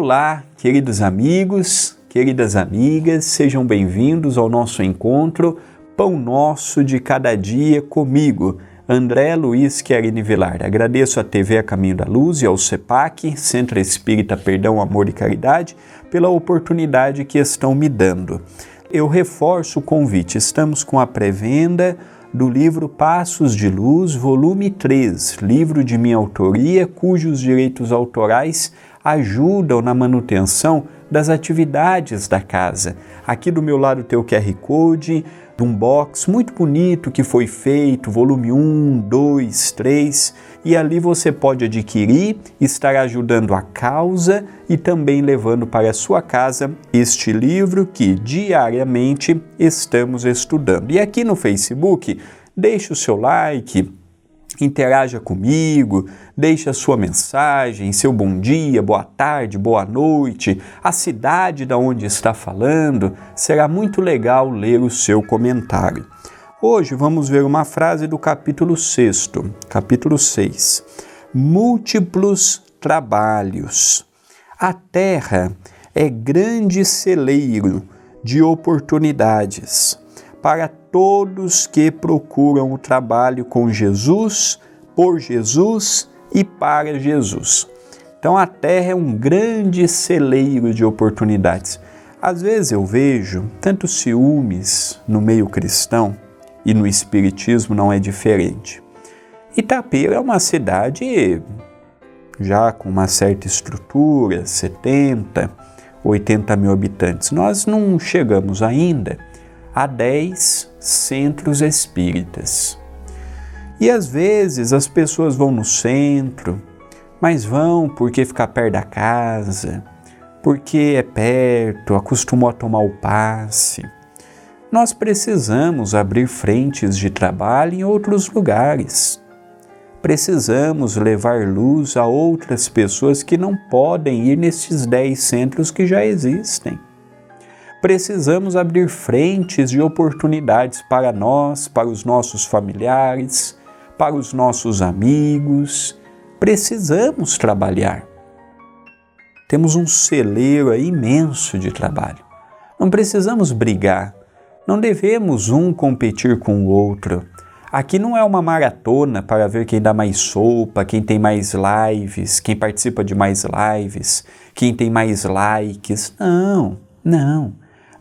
Olá, queridos amigos, queridas amigas, sejam bem-vindos ao nosso encontro Pão Nosso de Cada Dia comigo, André Luiz Querini Vilar. Agradeço à TV A Caminho da Luz e ao CEPAC, Centro Espírita Perdão, Amor e Caridade, pela oportunidade que estão me dando. Eu reforço o convite, estamos com a pré-venda do livro Passos de Luz, volume 3, livro de minha autoria, cujos direitos autorais ajudam na manutenção das atividades da casa. Aqui do meu lado tem o QR Code de um box muito bonito que foi feito, volume 1, 2, 3, e ali você pode adquirir, estar ajudando a causa e também levando para a sua casa este livro que diariamente estamos estudando. E aqui no Facebook, deixe o seu like, interaja comigo, deixe a sua mensagem, seu bom dia, boa tarde, boa noite, a cidade da onde está falando. Será muito legal ler o seu comentário. Hoje vamos ver uma frase do capítulo 6, capítulo 6. Múltiplos trabalhos. A terra é grande celeiro de oportunidades para todos que procuram o trabalho com Jesus, por Jesus e para Jesus. Então a terra é um grande celeiro de oportunidades. Às vezes eu vejo tantos ciúmes no meio cristão e no espiritismo não é diferente. Itapira é uma cidade já com uma certa estrutura, 70, 80 mil habitantes. Nós não chegamos ainda a 10 centros espíritas. E às vezes as pessoas vão no centro, mas vão porque fica perto da casa, porque é perto, acostumou a tomar o passe. Nós precisamos abrir frentes de trabalho em outros lugares. Precisamos levar luz a outras pessoas que não podem ir nesses 10 centros que já existem precisamos abrir frentes de oportunidades para nós, para os nossos familiares, para os nossos amigos. Precisamos trabalhar. Temos um celeiro imenso de trabalho. Não precisamos brigar. Não devemos um competir com o outro. Aqui não é uma maratona para ver quem dá mais sopa, quem tem mais lives, quem participa de mais lives, quem tem mais likes. Não, não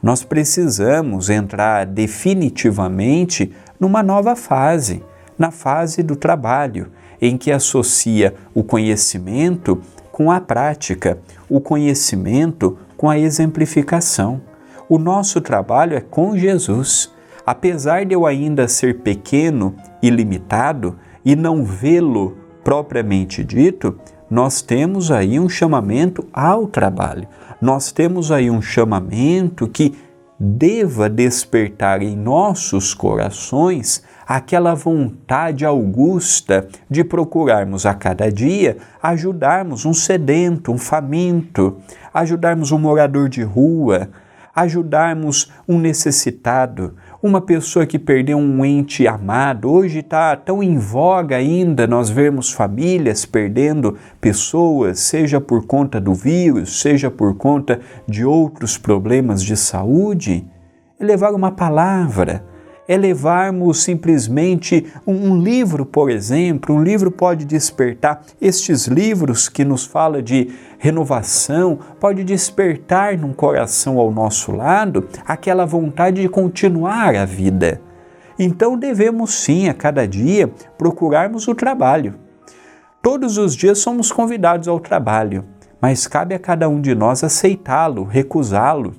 nós precisamos entrar definitivamente numa nova fase, na fase do trabalho, em que associa o conhecimento com a prática, o conhecimento com a exemplificação. O nosso trabalho é com Jesus. Apesar de eu ainda ser pequeno e limitado e não vê-lo propriamente dito, nós temos aí um chamamento ao trabalho nós temos aí um chamamento que deva despertar em nossos corações aquela vontade augusta de procurarmos a cada dia ajudarmos um sedento, um faminto, ajudarmos um morador de rua, ajudarmos um necessitado, uma pessoa que perdeu um ente amado. Hoje está tão em voga ainda nós vemos famílias perdendo pessoas, seja por conta do vírus, seja por conta de outros problemas de saúde. Levar uma palavra é levarmos simplesmente um, um, livro, por exemplo. Um livro pode despertar, estes livros que nos fala de renovação, pode despertar num coração ao nosso lado aquela vontade de continuar a vida. Então devemos sim, a cada dia, procurarmos o trabalho. Todos os dias somos convidados ao trabalho, mas cabe a cada um de nós aceitá-lo, recusá-lo,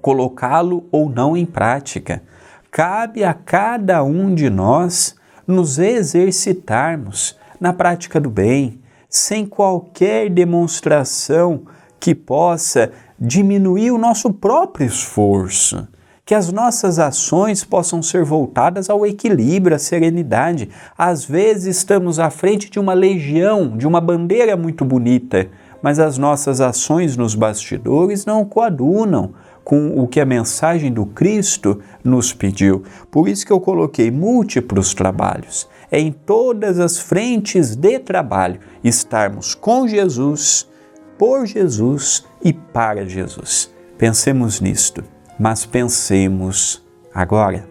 colocá-lo ou não em prática cabe a cada um de nós nos exercitarmos na prática do bem, sem qualquer demonstração que possa diminuir o nosso próprio esforço. Que as nossas ações possam ser voltadas ao equilíbrio, à serenidade. Às vezes estamos à frente de uma legião, de uma bandeira muito bonita, mas as nossas ações nos bastidores não coadunam com o que a mensagem do Cristo nos pediu. Por isso que eu coloquei múltiplos trabalhos. É em todas as frentes de trabalho estarmos com Jesus, por Jesus e para Jesus. Pensemos nisto, mas pensemos agora.